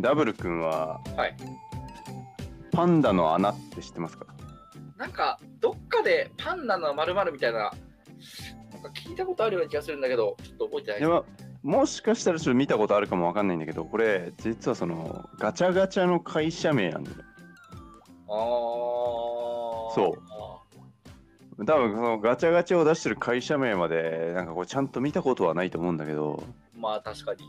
ダブル君ははい。パンダの穴って知ってますか？なんか、どっかでパンダの〇〇みたいな、なんか聞いたことあるような気がするんだけど、ちょっと覚えてないです。もしかしたらちょっと見たことあるかもわかんないんだけどこれ実はそのガチャガチャの会社名なんだよあー。そう多分そのガチャガチャを出してる会社名までなんかこうちゃんと見たことはないと思うんだけど、まあ、確かに。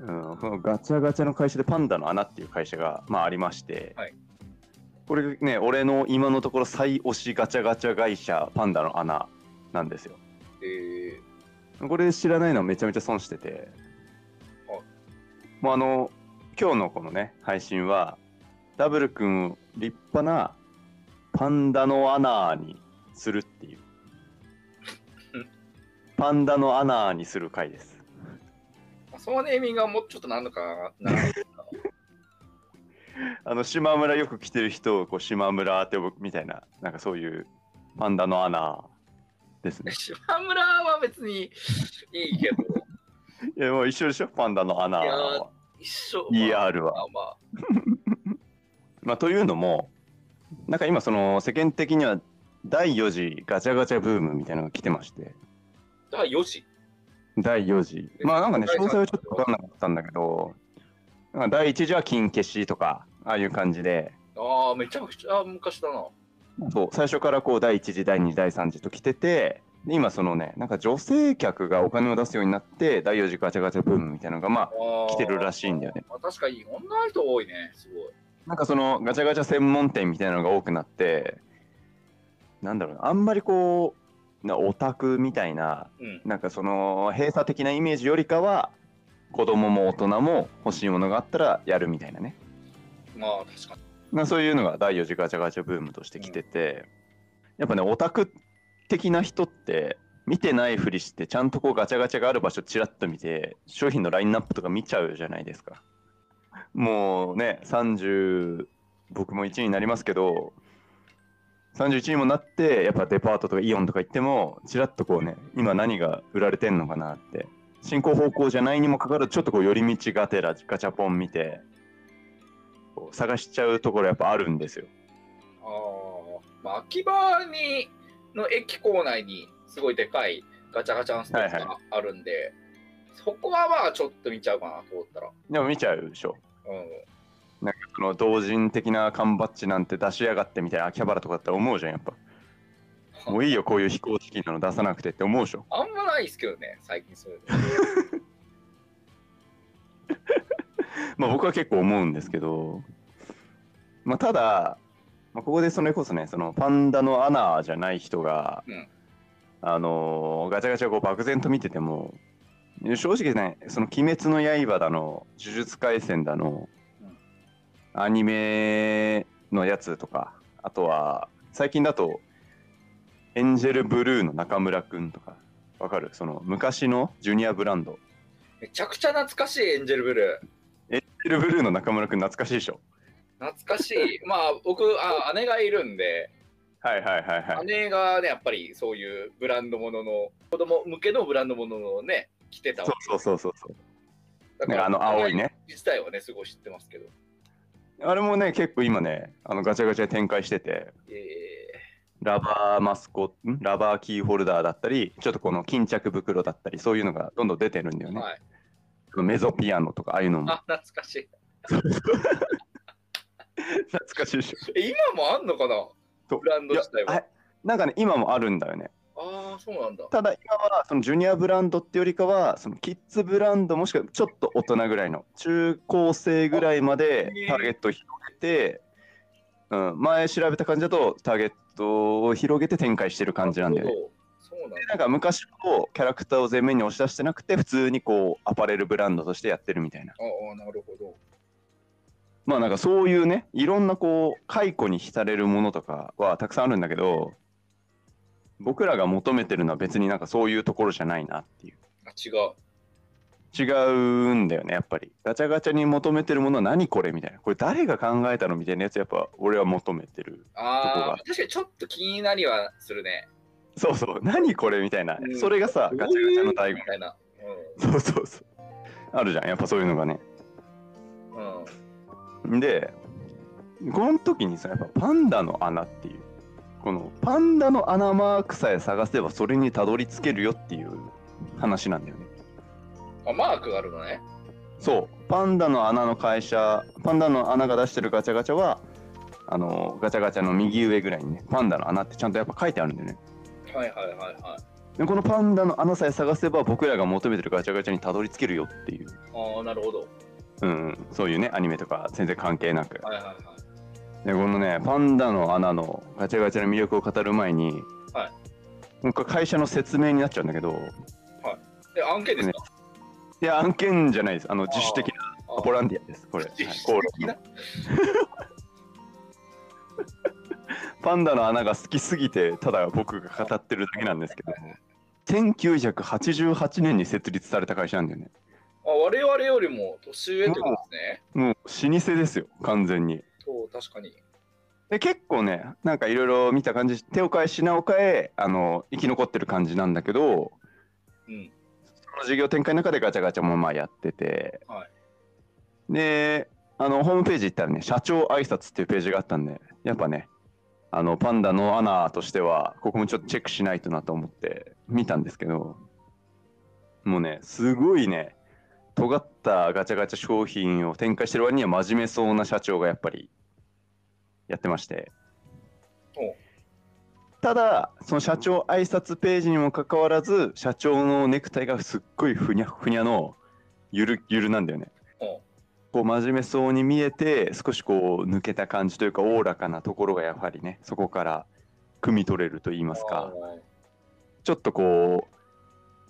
うん、ガチャガチャの会社でパンダの穴っていう会社が、まあ、ありまして、はい。これね俺の今のところ最推しガチャガチャ会社パンダの穴なんですよ。えこれ知らないのはめちゃめちゃ損してて。はい。もうあの今日のこのね配信はダブル君を立派なパンダの穴にするっていう。う んパンダの穴にする回です。ー、そのネーミングはもうちょっとなんのかな。な あの島村よく来てる人をこう島村って呼ぶみたいななんかそういうパンダの穴ですね。島村は別にいいけど、いやもう一緒でしょ？パンダの穴いやは一緒。ER は。まあまあ、まあ、というのもなんか今その世間的には第4次ガチャガチャブームみたいなのが来てまして。だから4時。第4次まあなんかね詳細はちょっと分かんなかったんだけどなんか第1次は金消しとかああいう感じでああ、めちゃくちゃ昔だな。そう最初からこう第1次第2次第3次と来ててで今そのねなんか女性客がお金を出すようになって第4次ガチャガチャブームみたいなのがまあ来来てるらしいんだよね。まあ、確かに女の人多いね、すごい。なんかそのガチャガチャ専門店みたいなのが多くなってなんだろうなあんまりこうなオタクみたいなうん。なんかその閉鎖的なイメージよりかは子供も大人も欲しいものがあったらやるみたいなねまあ、確かに。まあそういうのが第4次ガチャガチャブームとして来てて、やっぱねオタク的な人って見てないふりしてちゃんとこうガチャガチャがある場所ちらっと見て商品のラインナップとか見ちゃうじゃないですかもうね30僕も1位になりますけど31にもなってやっぱデパートとかイオンとか行ってもちらっとこうね今何が売られてんのかなって進行方向じゃないにもかかわらずちょっとこう寄り道がてらガチャポン見てこう探しちゃうところやっぱあるんですよ。ああ、まあ、秋葉にの駅構内にすごいでかいガチャガチャのスペースはいがあるんで、そこはまあちょっと見ちゃうかなと思ったら。でも見ちゃうでしょ。うん。なんかその同人的な缶バッジなんて出しやがってみたいな秋葉原とかだったら思うじゃんやっぱ。もういいよこういう非公式なの出さなくてって思うでしょ。あんまないですけどね、最近そういうの。まあ僕は結構思うんですけど、まあただ、まあ、ここでそれこそねそのパンダの穴じゃない人が、うんあのーガチャガチャこう漠然と見てても正直ねその「鬼滅の刃」だの「呪術廻戦」だの、うんアニメのやつとかあとは最近だと「エンジェルブルー」の中村くんとかわかる？その昔のジュニアブランドめちゃくちゃ懐かしいエンジェルブルー。エンジェルブルーの中村くん懐かしいでしょ？懐かしい。まあ僕あ、姉がいるんで、はいはいはいはい姉がね、やっぱりそういうブランドものの、子供向けのブランドもののね、着てたわけそうそうそうそうだかあの青い。ね自体はね、すごい知ってますけど。あれもね結構今ねあのガチャガチャで展開しててえラバーマスコん？ラバーキーホルダーだったりちょっとこの巾着袋だったりそういうのがどんどん出てるんだよね、ーはい。メゾピアノとかああいうのも。あ、懐かしい。懐かしいでしょ。え、今もあんのかな？ブランド自体は。なんかね今もあるんだよねああ、そうなんだ。ただ今はそのジュニアブランドってよりかはそのキッズブランドもしくはちょっと大人ぐらいの中高生ぐらいまでターゲットを広げて、うん、前調べた感じだとターゲットを広げて展開してる感じなんだよね。そうなんだ。なんか昔のキャラクターを前面に押し出してなくて普通にこうアパレルブランドとしてやってるみたいな。ああ、なるほど。まあなんかそういうねいろんなこう解雇に浸れるものとかはたくさんあるんだけど僕らが求めてるのは別になんかそういうところじゃないなっていう。あ、違う。違うんだよねやっぱりガチャガチャに求めてるものは何これみたいなこれ誰が考えたのみたいなやつやっぱ俺は求めてるあどこあが、確かにちょっと気になりはするね。そうそう何これみたいな、うんそれがさガチャガチャの醍醐みたいな。味そうそうそうあるじゃんやっぱそういうのがねうん。うん。で、この時にさ、やっぱパンダの穴っていう、このパンダの穴マークさえ探せばそれにたどり着けるよっていう話なんだよね。あ、マークがあるのね。そう、パンダの穴の会社、パンダの穴が出してるガチャガチャは、あのガチャガチャの右上ぐらいにね、パンダの穴ってちゃんとやっぱ書いてあるんだよね。はいはいはいはい。でこのパンダの穴さえ探せば僕らが求めてるガチャガチャにたどり着けるよっていう、ああ、なるほど。うん、そういうね、アニメとか全然関係なく。はいはいはい。で、このね、パンダの穴のガチャガチャの魅力を語る前に、はいもうこれ会社の説明になっちゃうんだけど、え、案件ですか、いや、案件じゃないです。あの、自主的なあボランティアです、これ。はい パンダの穴が好きすぎて、ただ僕が語ってるだけなんですけども、1988年に設立された会社なんだよね。あ我々よりも年上ってことですね。もう老舗ですよ、完全に。そう、確かに。で結構ね、なんかいろいろ見た感じ、手を変え品を変え、あの生き残ってる感じなんだけど、うん。その事業展開の中でガチャガチャもまあやってて、はいで、あのホームページ行ったらね、社長挨拶っていうページがあったんで、やっぱね、あのパンダのアナとしては、ここもちょっとチェックしないとなと思って見たんですけど、もうね、すごいね、尖ったガチャガチャ商品を展開してる割には真面目そうな社長がやっぱりやってまして。ただ、その社長挨拶ページにもかかわらず、社長のネクタイがすっごいふにゃふにゃのゆるゆるなんだよね。こう真面目そうに見えて少しこう抜けた感じというかおおらかなところがやはりねそこから汲み取れると言いますかちょっとこう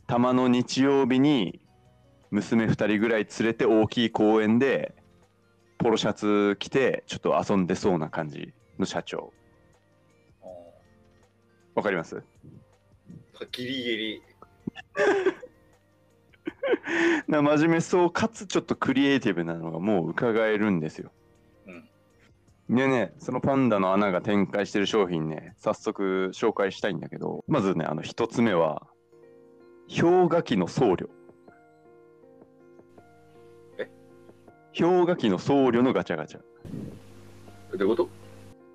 たまの日曜日に娘2人ぐらい連れて大きい公園でポロシャツ着てちょっと遊んでそうな感じの社長わかります？ギリギリ。な真面目そうかつちょっとクリエイティブなのがもう伺えるんですようん。でね、そのパンダの穴が展開してる商品ね、早速紹介したいんだけど、まずね、あの一つ目は、氷河期の僧侶。氷河期の僧侶のガチャガチャ。どういうこと？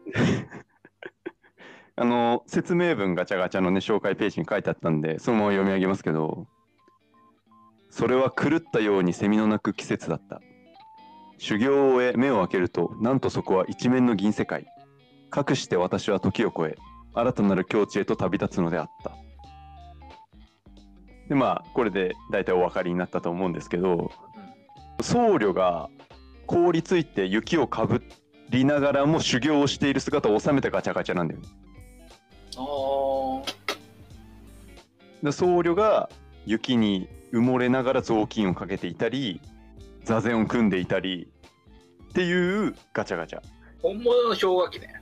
あの、説明文ガチャガチャのね、紹介ページに書いてあったんで、そのまま読み上げますけど、それは狂ったようにセミの鳴く季節だった。修行を終え目を開けると、なんとそこは一面の銀世界。かくして私は時を超え、新たなる境地へと旅立つのであった。で、まあ、これで大体お分かりになったと思うんですけど、僧侶が凍りついて雪をかぶりながらも修行をしている姿を収めたガチャガチャなんだよ僧侶が雪に埋もれながら雑巾をかけていたり座禅を組んでいたりっていうガチャガチャ。本物の氷河期ね。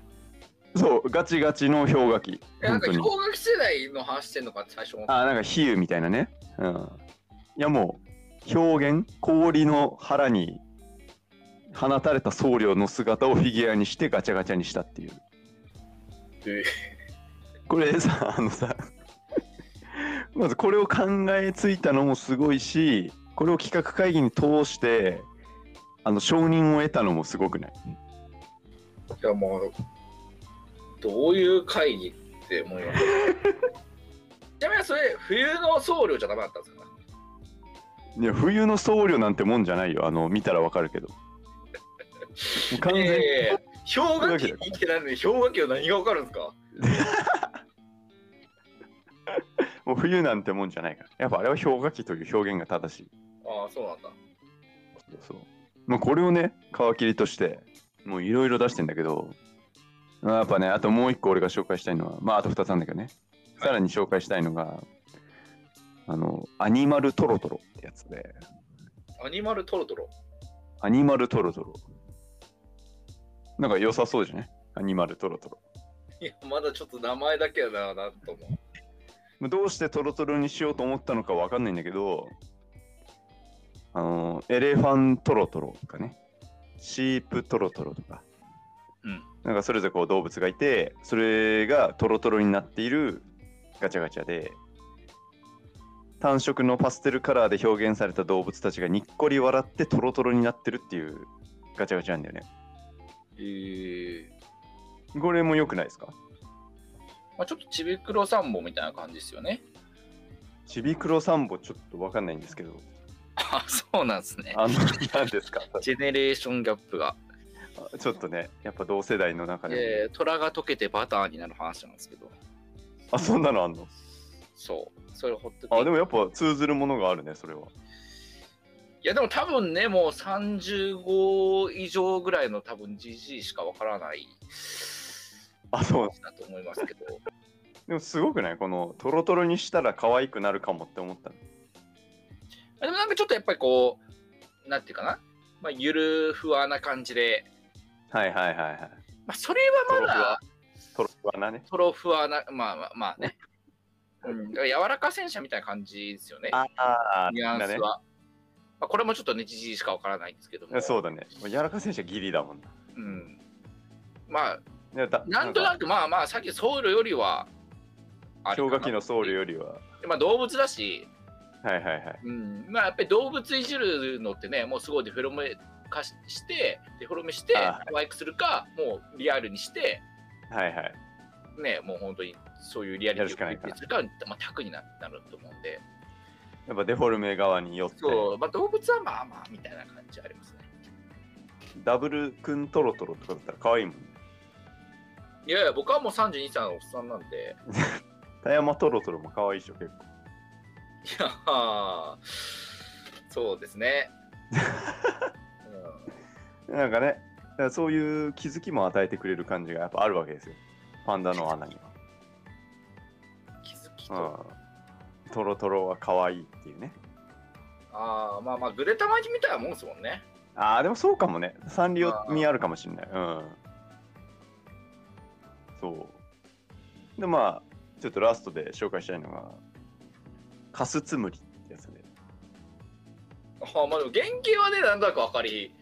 そうガチガチの氷河期。えなんか氷河期世代の話してんのか最初。あなんか比喩みたいなね。うん。いやもう表現氷の腹に放たれた僧侶の姿をフィギュアにしてガチャガチャにしたっていう。えこれさあのさ まずこれを考えついたのもすごいしこれを企画会議に通してあの承認を得たのもすごくない？いやもう、どういう会議って思います？ちなみにそれ、冬の僧侶じゃダメだったんですか？いや冬の僧侶なんてもんじゃないよ。あの見たらわかるけど。もう完全に、いやいやいや氷河期に生きてないのに氷河期は何がわかるんですか？もう冬なんてもんじゃないから。やっぱあれは氷河期という表現が正しい。ああ、そうなんだ。そうそう。まあこれをね皮切りとしてもういろいろ出してんだけど。まあやっぱねあともう一個俺が紹介したいのはまああと二つなんだけどね。さらに紹介したいのがあのアニマルトロトロってやつでアニマルトロトロ。アニマルトロトロなんか良さそうじゃない？アニマルトロトロいや、まだちょっと名前だけやな、なんとも。まあどうしてトロトロにしようと思ったのかわかんないんだけどあのエレファントロトロとかねシープトロトロとかうん。なんかそれぞれこう動物がいて、それがトロトロになっているガチャガチャで、単色のパステルカラーで表現された動物たちがにっこり笑ってトロトロになってるっていうガチャガチャなんだよね。えーこれも良くないですか？まあ、ちょっとちびくろサンボみたいな感じですよね。ちびくろサンボちょっとわかんないんですけど、あ、そうなんですね。あの、何ですか？ジェネレーションギャップが。あちょっとね、やっぱ同世代の中でも、えー、虎が溶けてバターになる話なんですけど。あ、そんなのあんの？そう。それほっとあ、でもやっぱ通ずるものがあるね、それは。いやでも多分ね、もう35以上ぐらいの多分 GG しかわからないあ、そう。だと思いますけど。でもすごくない？このトロトロにしたら可愛くなるかもって思ったの。でもなんかちょっとやっぱりこう、なんていうかな、まあ、ゆるふわな感じで、はいはいはいはい。まあ、それはまだトロふわなね。トロふわな、まあまあまあね。うん、だから柔らか戦車みたいな感じですよね。ああ、ニュアンスは。ね。まあ、これもちょっとね、じじいしかわからないんですけども。そうだね。柔らか戦車ギリだもんな。うん。まあ、なんとなく、くまあまあ、さっきソウルよりは、氷河期のソウルよりは。まあ動物だし、はいはいはい。うん、まあやっぱり動物いじるのってね、もうすごいデフォルメ化しして、デフォルメしてあ可愛くするか、もうリアルにして、はいはい。ね、もう本当にそういうリアリティやるしかないかするか、まあ、タクにななると思うんで、やっぱデフォルメ側によって、そう、まあ、動物はまあまあみたいな感じありますね。ダブルくんトロトロとかだったら可愛いもんね。いやいや、僕はもう32歳のおっさんなんで、田山トロトロも可愛いでしょ、結構。いやーそうですね。なんかね、だからそういう気づきも与えてくれる感じがやっぱあるわけですよ。パンダの穴にうん、気づきと。は。うん。トロトロは可愛いっていうね。ああ、まあまあ、グレタマジみたいなもんですもんね。ああ、でもそうかもね。サンリオ味あるかもしれない。うん。そう。で、まあ、ちょっとラストで紹介したいのが、カスツムリってやつで。あーまあでも原型はね、なんとなく分かり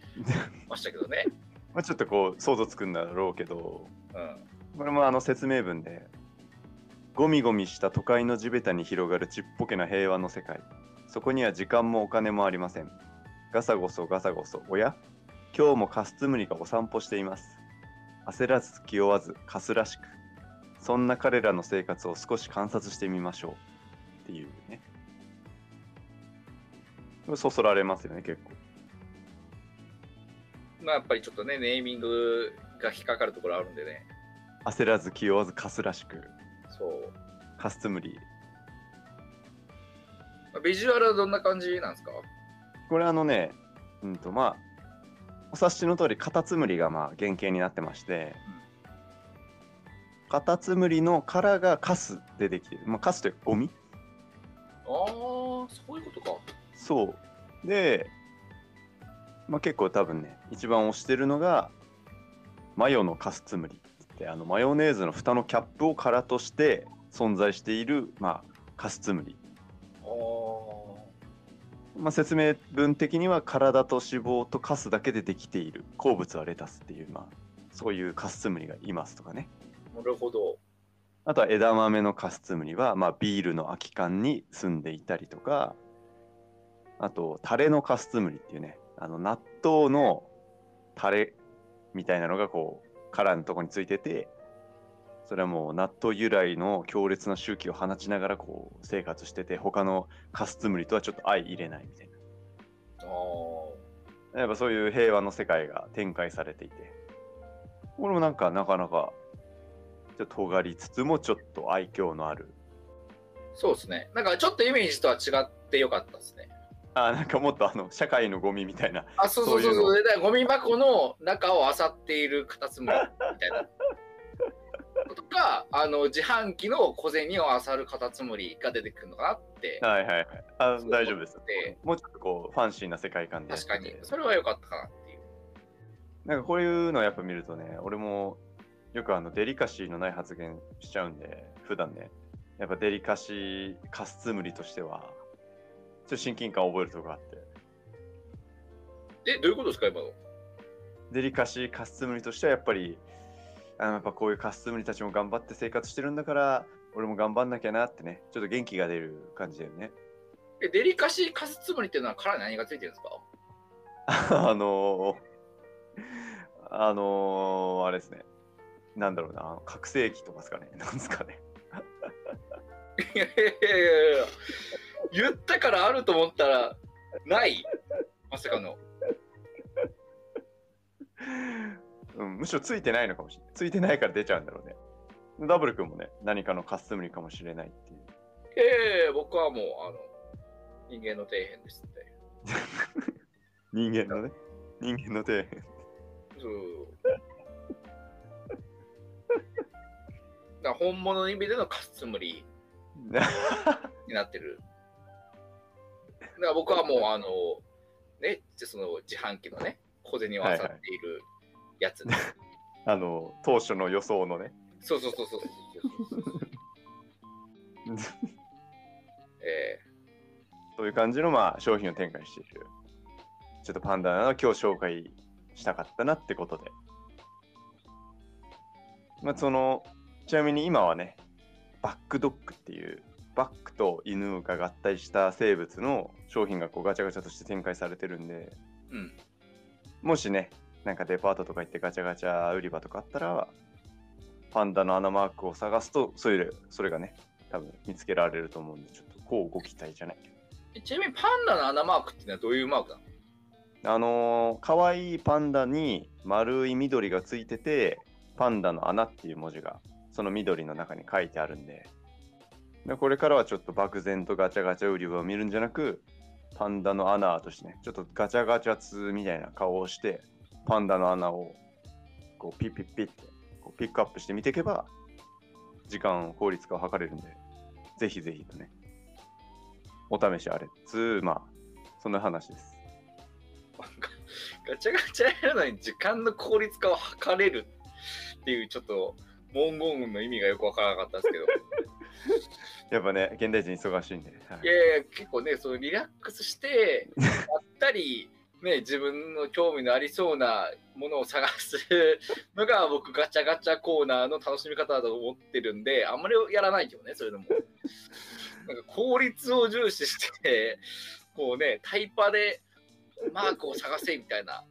ましたけどね。まあ、ちょっとこう、想像つくんだろうけど、うん。これもあの説明文で、ゴミゴミした都会の地べたに広がるちっぽけな平和の世界。そこには時間もお金もありません。ガサゴソガサゴソ。おや？今日もカスツムリがお散歩しています。焦らず気負わず、カスらしく。そんな彼らの生活を少し観察してみましょう。っていうね。そそられますよね、結構。まあやっぱりちょっとね、ネーミングが引っかかるところあるんでね。焦らず気負わず、カスらしく。そう。カスツムリ。まあビジュアルはどんな感じなんですか？これあのね、うんとまあ、お察しの通り、カタツムリがまあ原型になってまして、カタツムリの殻がカスでできてる。まあ、カスというかゴミああ、そういうことか。そう。で、まあ、結構多分ね、一番推してるのが、マヨのカスツムリって、あのマヨネーズの蓋のキャップを殻として存在している、まあ、カスツムリ。ああ。まあ、説明文的には体と脂肪とカスだけでできている鉱物はレタスっていう、まあ、そういうカスツムリがいますとかねなるほど。あとは枝豆のカスツムリは、まあ、ビールの空き缶に住んでいたりとかあとタレのカスツムリっていうねあの納豆のタレみたいなのがこう殻のとこについててそれはもう納豆由来の強烈な周期を放ちながらこう生活してて他のカスツムリとはちょっと相入れないみたいなああ。やっぱそういう平和の世界が展開されていて、これもなんかなかなか、ちょっと尖りつつもちょっと愛嬌のある。そうですね。なんかちょっとイメージとは違ってよかったですね。あ、なんかもっとあの、社会のゴミみたいな。あ、そうそうそうそうそう。でゴミ箱の中を漁っているカタツムリみたいな。とか、あの自販機の小銭を漁るカタツムリが出てくるのかなって。はいはいはい。あ大丈夫ですで。もうちょっとこう、ファンシーな世界観で確かに。それは良かったかなっていう。なんかこういうのやっぱ見るとね、俺もよくあの、デリカシーのない発言しちゃうんで、普段ね、やっぱデリカシーカスツムリとしては、ちょっと親近感を覚えるとこがあって。え、どういうことですか、今の？デリカシーカスツムリとしてはやっぱりあのやっぱこういうカスツムリたちも頑張って生活してるんだから俺も頑張んなきゃなってねちょっと元気が出る感じだよねえ、デリカシーカタツムリっていうのは殻に何がついてるんですか？あのあのー、あれですね。なんだろうな、覚醒器とかですかね。なんですかね。いやいやいやいや言ったからあると思ったら、ないまさかの。うん、むしろついてないのかもしれない。ついてないから出ちゃうんだろうね。ダブル君もね、何かのカス無理かもしれないっていう。ええ僕はもう、あの、人間の底辺ですって。人間のね、人間の底辺。そう。だ本物の意味でのカスムリになってる。だから僕はもう、あの、ね、その自販機のね、小銭を漁っているやつです。あの、当初の予想のね。そうそうそうそうそうそう。えそういう感じの、まあ、商品を展開している。ちょっとパンダの今日紹介したかったなってことで。まあ、その、ちなみに今はね、バックドッグっていう、バックと犬が合体した生物の商品がこうガチャガチャとして展開されてるんで、ーうん。もしね、なんかデパートとか行ってガチャガチャ売り場とかあったら、パンダの穴マークを探すと、それそれがね、多分見つけられると思うんで、ちょっとこうご期待じゃないけど。えちなみにパンダの穴マークっていうのはどういうマークなの？あのー、可愛いパンダに丸い緑がついてて、パンダの穴っていう文字がその緑の中に書いてあるんで、でこれからはちょっと漠然とガチャガチャ売り場を見るんじゃなく、パンダの穴としてね、ちょっとガチャガチャツみたいな顔をして、パンダの穴をこうピッピッピッってこうピックアップして見ていけば、時間効率化を図れるんで、ぜひぜひとね、お試しあれっつう、まあ、そんな話です。ガチャガチャやるのに時間の効率化を図れるっていうちょっと文言の意味がよくわからなかったんですけど やっぱね、現代人忙しいんで。はい。いやいや結構ねそのリラックスして やったりね自分の興味のありそうなものを探すのが 僕ガチャガチャコーナーの楽しみ方だと思ってるんであんまりやらないけどねそれでも。なんか効率を重視してこうねタイパでマークを探せみたいな。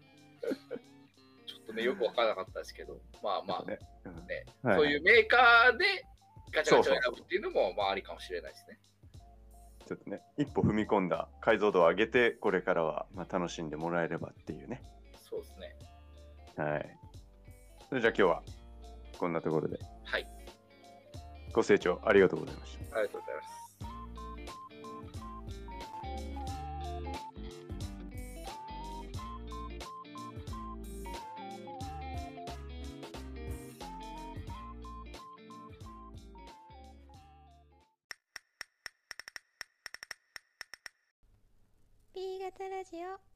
ちょっとねよくわからなかったですけど。まあまあ。ね。うん。ねはい。そういうメーカーでガチャガチャを選ぶっていうのもまあありかもしれないですね。ちょっとね、一歩踏み込んだ解像度を上げて、これからはまあ楽しんでもらえればっていうね。そうですね。はい。それじゃあ今日はこんなところではい。ご清聴ありがとうございました。ありがとうございます。B 型ラジオ